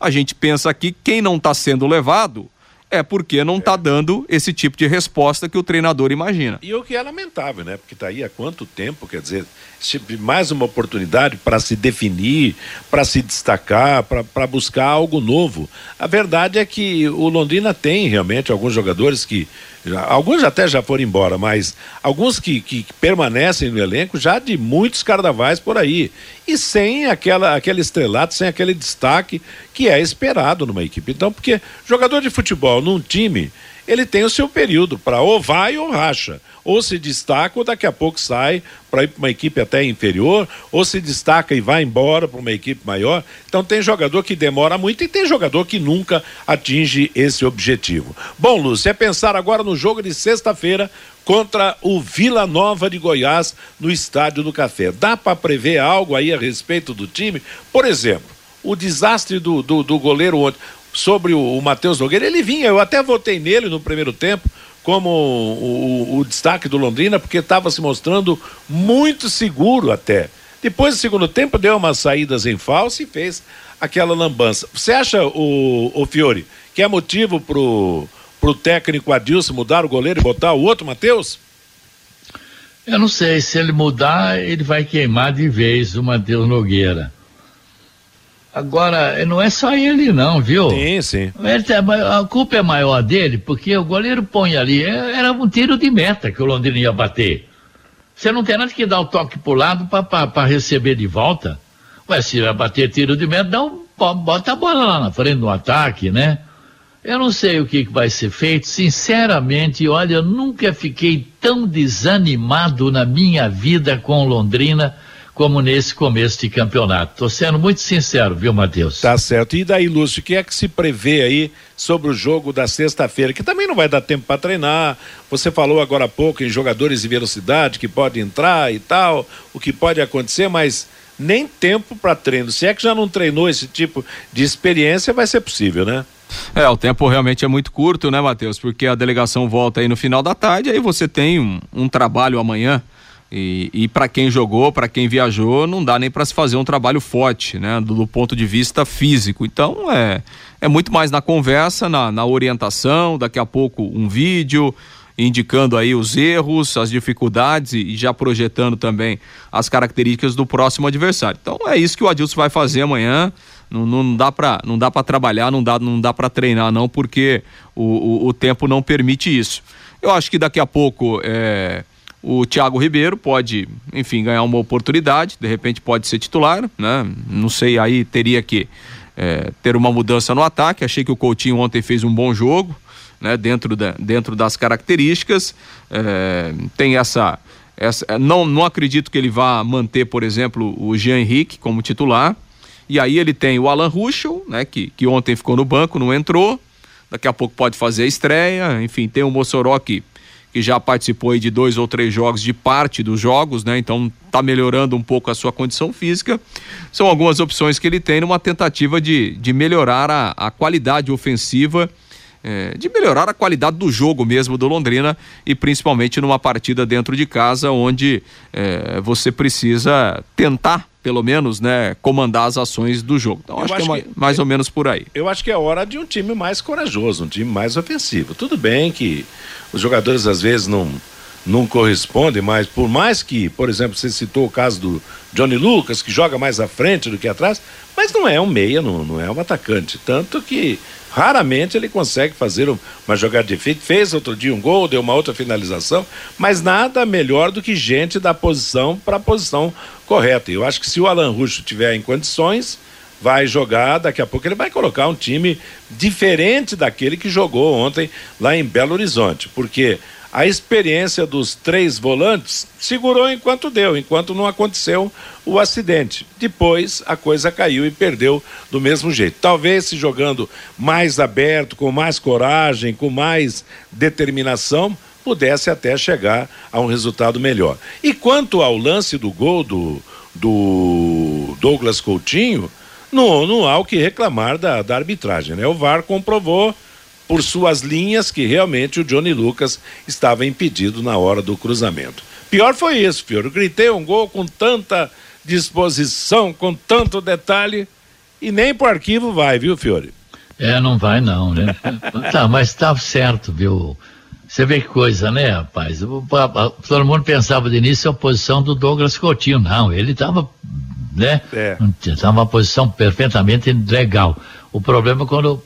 A gente pensa aqui quem não está sendo levado é porque não está dando esse tipo de resposta que o treinador imagina. E o que é lamentável, né? Porque está aí há quanto tempo, quer dizer, mais uma oportunidade para se definir, para se destacar, para buscar algo novo. A verdade é que o Londrina tem realmente alguns jogadores que já, alguns até já foram embora, mas alguns que, que permanecem no elenco já de muitos carnavais por aí. E sem aquela, aquele estrelato, sem aquele destaque que é esperado numa equipe. Então, porque jogador de futebol num time, ele tem o seu período para ou vai ou racha ou se destaca ou daqui a pouco sai para ir para uma equipe até inferior, ou se destaca e vai embora para uma equipe maior. Então tem jogador que demora muito e tem jogador que nunca atinge esse objetivo. Bom, Lúcio, é pensar agora no jogo de sexta-feira contra o Vila Nova de Goiás no Estádio do Café. Dá para prever algo aí a respeito do time? Por exemplo, o desastre do, do, do goleiro ontem sobre o, o Matheus Nogueira, ele vinha, eu até votei nele no primeiro tempo, como o, o, o destaque do Londrina, porque estava se mostrando muito seguro até. Depois do segundo tempo, deu umas saídas em falso e fez aquela lambança. Você acha, o, o Fiore, que é motivo pro, pro técnico Adilson mudar o goleiro e botar o outro, Matheus? Eu não sei, se ele mudar, ele vai queimar de vez o Matheus Nogueira. Agora, não é só ele não, viu? Sim, sim. Tá, a culpa é maior dele, porque o goleiro põe ali, é, era um tiro de meta que o Londrina ia bater. Você não tem nada que dar o toque pro lado para receber de volta. Ué, se vai bater tiro de meta, dá um, bota a bola lá na frente do ataque, né? Eu não sei o que, que vai ser feito. Sinceramente, olha, eu nunca fiquei tão desanimado na minha vida com Londrina como nesse começo de campeonato. Estou sendo muito sincero, viu, Matheus? Tá certo. E daí, Lúcio, o que é que se prevê aí sobre o jogo da sexta-feira? Que também não vai dar tempo para treinar. Você falou agora há pouco em jogadores de velocidade que podem entrar e tal, o que pode acontecer, mas nem tempo para treino. Se é que já não treinou esse tipo de experiência, vai ser possível, né? É, o tempo realmente é muito curto, né, Matheus? Porque a delegação volta aí no final da tarde, aí você tem um, um trabalho amanhã e, e para quem jogou, para quem viajou, não dá nem para se fazer um trabalho forte, né? Do, do, ponto de vista físico. Então é, é muito mais na conversa, na, na orientação, daqui a pouco um vídeo indicando aí os erros, as dificuldades e, já projetando também as características do próximo adversário. Então é isso que o Adilson vai fazer amanhã. Não, não dá para não dá para trabalhar, não dá não dá para treinar não, porque o, o, o, tempo não permite isso. Eu acho que daqui a pouco é, o Thiago Ribeiro pode, enfim, ganhar uma oportunidade, de repente pode ser titular, né? Não sei, aí teria que é, ter uma mudança no ataque. Achei que o Coutinho ontem fez um bom jogo, né? Dentro, da, dentro das características. É, tem essa, essa. não, não acredito que ele vá manter, por exemplo, o Jean Henrique como titular. E aí ele tem o Alan Ruschel, né? Que, que ontem ficou no banco, não entrou. Daqui a pouco pode fazer a estreia. Enfim, tem o Mossoró que que já participou de dois ou três jogos, de parte dos jogos, né? Então está melhorando um pouco a sua condição física. São algumas opções que ele tem numa tentativa de, de melhorar a, a qualidade ofensiva, é, de melhorar a qualidade do jogo mesmo do Londrina e principalmente numa partida dentro de casa onde é, você precisa tentar pelo menos, né, comandar as ações do jogo. Então acho, acho, que é que, mais ou menos por aí. Eu acho que é hora de um time mais corajoso, um time mais ofensivo. Tudo bem que os jogadores às vezes não não corresponde, mas por mais que, por exemplo, você citou o caso do Johnny Lucas, que joga mais à frente do que atrás, mas não é um meia, não, não é um atacante. Tanto que raramente ele consegue fazer uma jogada de efeito. Fez outro dia um gol, deu uma outra finalização, mas nada melhor do que gente da posição para a posição correta. Eu acho que se o Alan Ruxo tiver em condições, vai jogar, daqui a pouco ele vai colocar um time diferente daquele que jogou ontem lá em Belo Horizonte, porque a experiência dos três volantes segurou enquanto deu, enquanto não aconteceu o acidente. Depois a coisa caiu e perdeu do mesmo jeito. Talvez se jogando mais aberto, com mais coragem, com mais determinação, pudesse até chegar a um resultado melhor. E quanto ao lance do gol do, do Douglas Coutinho, não, não há o que reclamar da, da arbitragem, né? O VAR comprovou por suas linhas que realmente o Johnny Lucas estava impedido na hora do cruzamento. Pior foi isso, Fiore. Eu gritei um gol com tanta disposição, com tanto detalhe, e nem pro arquivo vai, viu, Fiore? É, não vai não, né? [LAUGHS] tá, mas tá certo, viu? Você vê que coisa, né, rapaz? Todo mundo pensava de início a posição do Douglas Coutinho. Não, ele estava, né? É. Estava uma posição perfeitamente legal. O problema é quando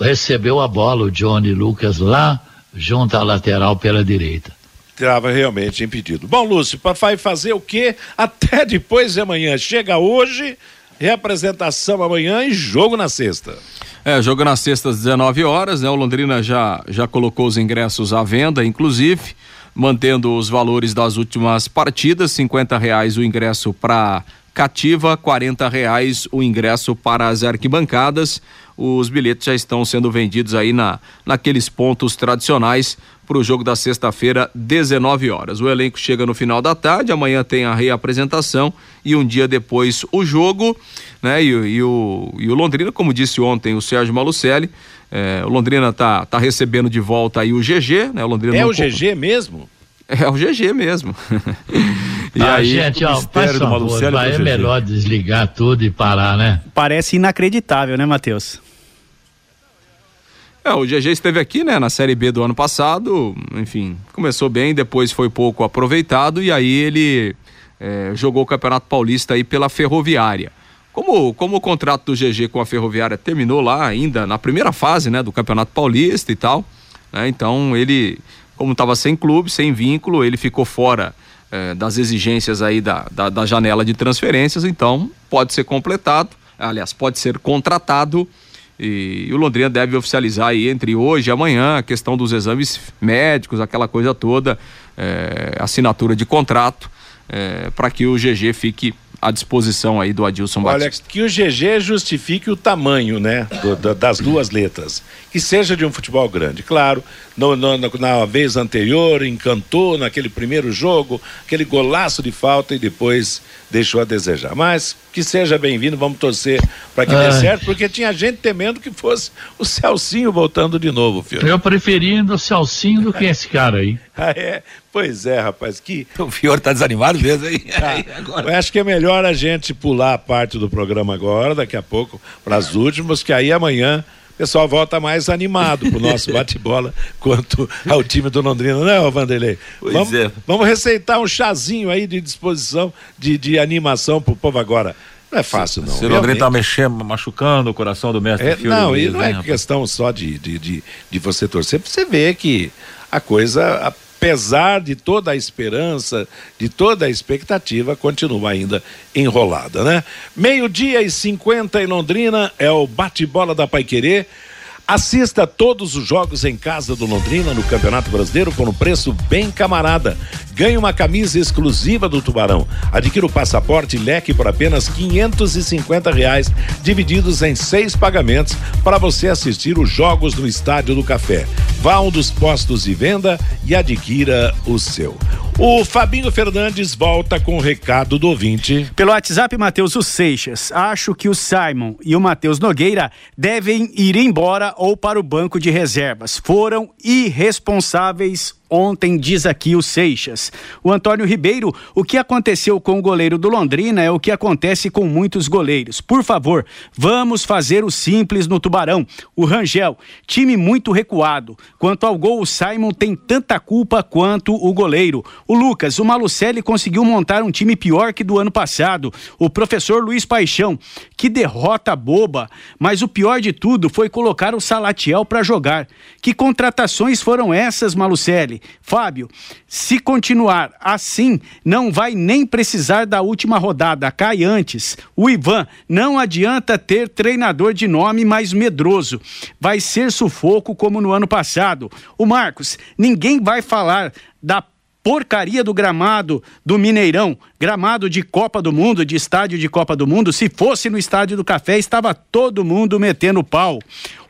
recebeu a bola o Johnny Lucas lá junto à lateral pela direita. Estava realmente impedido. Bom, Lúcio, vai fazer o quê? Até depois de amanhã. Chega hoje, reapresentação amanhã e jogo na sexta. É, jogo na sexta às 19 horas, né? O Londrina já, já colocou os ingressos à venda, inclusive, mantendo os valores das últimas partidas, 50 reais o ingresso para cativa, 40 reais o ingresso para as arquibancadas os bilhetes já estão sendo vendidos aí na, naqueles pontos tradicionais para o jogo da sexta-feira, 19 horas. O elenco chega no final da tarde, amanhã tem a reapresentação e um dia depois o jogo, né? E, e o, e o Londrina, como disse ontem o Sérgio Malucelli, é, o Londrina tá, tá recebendo de volta aí o GG, né? O Londrina é o GG mesmo? É o GG mesmo. [LAUGHS] e ah, aí, gente, ó, faz favor, vai, é melhor desligar tudo e parar, né? Parece inacreditável, né, Matheus? É, o GG esteve aqui, né, na Série B do ano passado, enfim, começou bem, depois foi pouco aproveitado e aí ele é, jogou o Campeonato Paulista aí pela Ferroviária. Como, como o contrato do GG com a Ferroviária terminou lá ainda na primeira fase, né, do Campeonato Paulista e tal, né, então ele, como estava sem clube, sem vínculo, ele ficou fora é, das exigências aí da, da, da janela de transferências, então pode ser completado, aliás, pode ser contratado e, e, o Londrina deve oficializar aí entre hoje e amanhã a questão dos exames médicos, aquela coisa toda, é, assinatura de contrato, é, para que o GG fique à disposição aí do Adilson Olha, Batista. que o GG justifique o tamanho, né, do, do, das duas letras. Que seja de um futebol grande. Claro, no, no, na vez anterior encantou naquele primeiro jogo, aquele golaço de falta e depois deixou a desejar. Mas que seja bem-vindo, vamos torcer para que Ai. dê certo, porque tinha gente temendo que fosse o Celcinho voltando de novo, filho. Eu preferindo o Celcinho do que esse cara aí. [LAUGHS] ah, é? Pois é, rapaz, que... [LAUGHS] O Fiore tá desanimado mesmo aí. [LAUGHS] Ah, eu acho que é melhor a gente pular a parte do programa agora, daqui a pouco, para as últimas, que aí amanhã o pessoal volta mais animado pro nosso [LAUGHS] bate-bola quanto ao time do Londrina, não é, Vanderlei? Pois vamos, é. Vamos receitar um chazinho aí de disposição, de, de animação pro povo agora. Não é fácil, não. Se o Londrina tá mexendo, machucando o coração do mestre é, Não, e não é né, questão só de, de, de, de você torcer, você vê que a coisa apesar de toda a esperança, de toda a expectativa, continua ainda enrolada, né? Meio-dia e 50 em Londrina é o bate-bola da Paiquerê. Assista todos os jogos em casa do Londrina no Campeonato Brasileiro por um preço bem camarada. Ganhe uma camisa exclusiva do Tubarão. Adquira o passaporte leque por apenas e reais, divididos em seis pagamentos para você assistir os jogos no Estádio do Café. Vá a um dos postos de venda e adquira o seu. O Fabinho Fernandes volta com o recado do ouvinte. Pelo WhatsApp, Matheus o Seixas. Acho que o Simon e o Matheus Nogueira devem ir embora ou para o banco de reservas. Foram irresponsáveis ontem, diz aqui o Seixas. O Antônio Ribeiro, o que aconteceu com o goleiro do Londrina é o que acontece com muitos goleiros. Por favor, vamos fazer o simples no Tubarão. O Rangel, time muito recuado. Quanto ao gol, o Simon tem tanta culpa quanto o goleiro. O Lucas, o Malucelli conseguiu montar um time pior que do ano passado. O professor Luiz Paixão, que derrota boba. Mas o pior de tudo foi colocar o Salatiel para jogar. Que contratações foram essas, Malucelli? Fábio, se continuar assim, não vai nem precisar da última rodada, cai antes. O Ivan, não adianta ter treinador de nome mais medroso. Vai ser sufoco como no ano passado. O Marcos, ninguém vai falar da porcaria do gramado do Mineirão, gramado de Copa do Mundo, de estádio de Copa do Mundo, se fosse no estádio do Café, estava todo mundo metendo pau.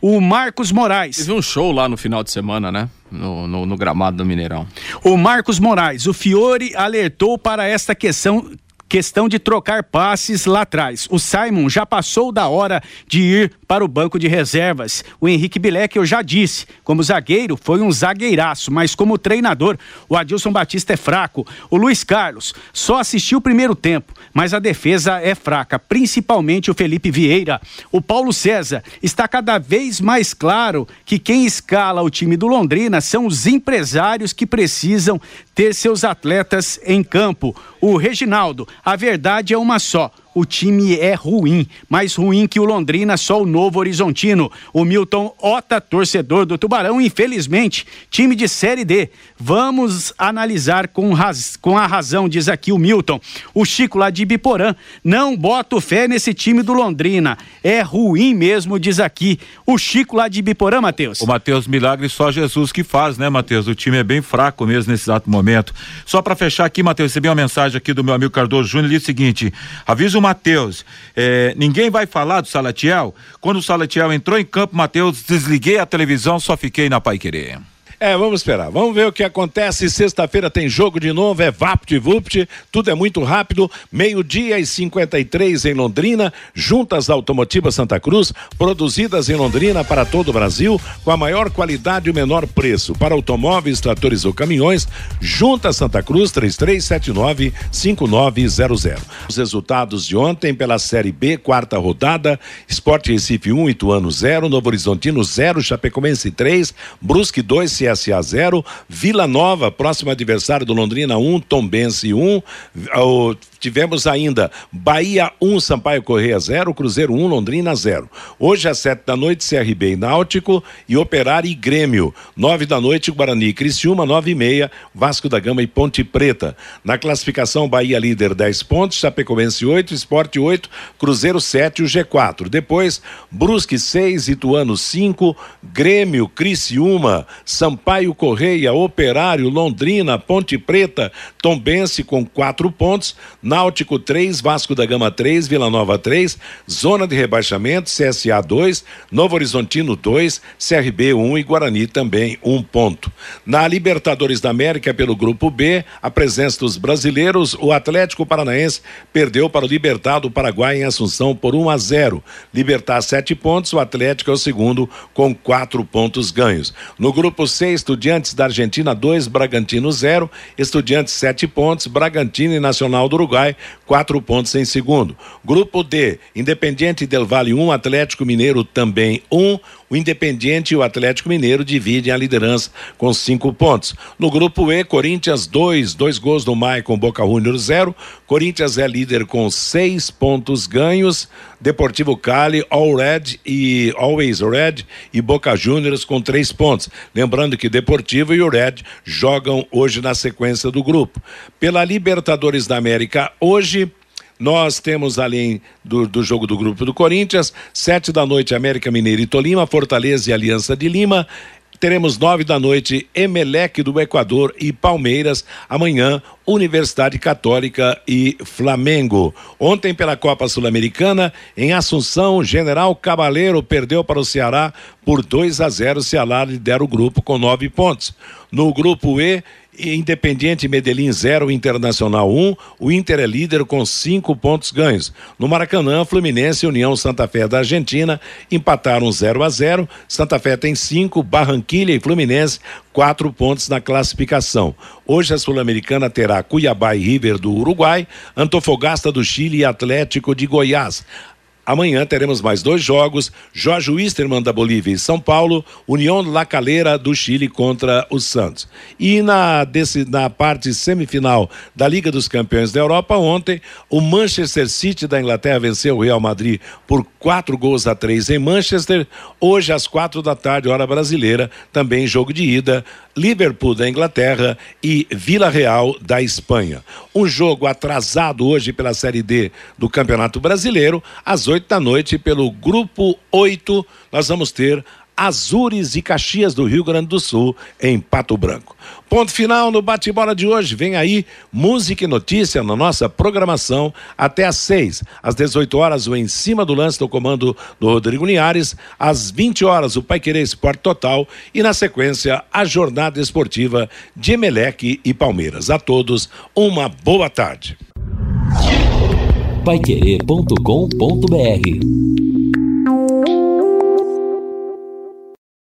O Marcos Moraes. Teve um show lá no final de semana, né? No, no, no gramado do Mineirão. O Marcos Moraes, o Fiore alertou para esta questão questão de trocar passes lá atrás. O Simon já passou da hora de ir para o banco de reservas. O Henrique Bilek, eu já disse, como zagueiro, foi um zagueiraço, mas como treinador, o Adilson Batista é fraco. O Luiz Carlos só assistiu o primeiro tempo, mas a defesa é fraca, principalmente o Felipe Vieira. O Paulo César está cada vez mais claro que quem escala o time do Londrina são os empresários que precisam ter seus atletas em campo. O Reginaldo, a verdade é uma só o time é ruim, mais ruim que o Londrina, só o Novo Horizontino. O Milton Ota, torcedor do Tubarão, infelizmente, time de Série D. Vamos analisar com, raz... com a razão, diz aqui o Milton. O Chico lá de Biporã, não boto fé nesse time do Londrina. É ruim mesmo, diz aqui o Chico lá de Biporã, Matheus. O Matheus Milagre só Jesus que faz, né, Matheus? O time é bem fraco mesmo nesse exato momento. Só para fechar aqui, Matheus, recebi uma mensagem aqui do meu amigo Cardoso Júnior, ele diz o seguinte: avisa uma Matheus, é, ninguém vai falar do Salatiel? Quando o Salatiel entrou em campo, Matheus, desliguei a televisão, só fiquei na Pai Querer. É, vamos esperar. Vamos ver o que acontece. Sexta-feira tem jogo de novo, é Vapt Vupt, tudo é muito rápido. Meio-dia e 53 em Londrina, juntas automotivas Santa Cruz, produzidas em Londrina para todo o Brasil, com a maior qualidade e o menor preço. Para automóveis, tratores ou caminhões, juntas Santa Cruz 3379-5900. Os resultados de ontem pela Série B, quarta rodada, Esporte Recife 1, Ituano 0, Novo Horizontino 0, Chapecoense 3, Brusque 2, CSA 0, Vila Nova, próximo adversário do Londrina 1, um, Tombense 1. Um, tivemos ainda Bahia 1, um, Sampaio Correia 0, Cruzeiro 1, um, Londrina 0. Hoje às 7 da noite, CRB e Náutico e Operário e Grêmio. 9 da noite, Guarani e Criciúma, 9 e meia, Vasco da Gama e Ponte Preta. Na classificação, Bahia líder 10 pontos, Chapecoense 8, Esporte 8, Cruzeiro 7 e o G4. Depois, Brusque 6, Ituano 5, Grêmio, Criciúma, Sampaio Correia, Operário, Londrina, Ponte Preta, Tombense com quatro pontos, Náutico 3, Vasco da Gama 3, Vila Nova 3, Zona de Rebaixamento, CSA 2, Novo Horizontino 2, CRB 1 e Guarani também um ponto. Na Libertadores da América, pelo grupo B, a presença dos brasileiros, o Atlético Paranaense perdeu para o Libertado do Paraguai em Assunção por 1 a 0. Libertar sete pontos, o Atlético é o segundo com quatro pontos ganhos. No grupo C, Estudiantes da Argentina 2, Bragantino 0, Estudiantes 7 pontos, Bragantino e Nacional do Uruguai 4 pontos em segundo. Grupo D, Independiente del Vale 1, Atlético Mineiro também 1, o Independiente e o Atlético Mineiro dividem a liderança com cinco pontos. No grupo E, Corinthians 2, dois gols do Maicon Boca Juniors 0. Corinthians é líder com seis pontos ganhos. Deportivo Cali, All Red e Always Red e Boca Juniors com três pontos. Lembrando que Deportivo e o Red jogam hoje na sequência do grupo. Pela Libertadores da América, hoje nós temos, além do, do jogo do grupo do Corinthians, sete da noite, América Mineiro e Tolima, Fortaleza e Aliança de Lima. Teremos nove da noite, Emelec do Equador e Palmeiras. Amanhã, Universidade Católica e Flamengo. Ontem, pela Copa Sul-Americana, em Assunção, General Cabaleiro perdeu para o Ceará por 2 a 0. O Ceará lidera o grupo com nove pontos. No grupo E, Independiente Medellín 0, Internacional 1. Um. O Inter é líder com cinco pontos ganhos. No Maracanã, Fluminense e União Santa Fé da Argentina empataram 0 a 0. Santa Fé tem cinco, Barranquilha e Fluminense quatro pontos na classificação. Hoje a Sul-Americana terá Cuiabá e River do Uruguai, Antofagasta do Chile e Atlético de Goiás. Amanhã teremos mais dois jogos: Jorge Wisterman da Bolívia e São Paulo, União La Calera do Chile contra o Santos. E na, desse, na parte semifinal da Liga dos Campeões da Europa, ontem, o Manchester City da Inglaterra venceu o Real Madrid por quatro gols a três em Manchester. Hoje, às quatro da tarde, hora brasileira, também jogo de ida, Liverpool da Inglaterra e Vila Real da Espanha. Um jogo atrasado hoje pela Série D do Campeonato Brasileiro, às oito da noite, pelo Grupo 8, nós vamos ter Azures e Caxias do Rio Grande do Sul, em Pato Branco. Ponto final no bate-bola de hoje. Vem aí música e notícia na nossa programação até às seis. Às 18 horas, o Em Cima do Lance do comando do Rodrigo Linhares. Às 20 horas, o Pai Querer Esporte Total. E na sequência, a jornada esportiva de Emelec e Palmeiras. A todos, uma boa tarde. Paiquerê.com.br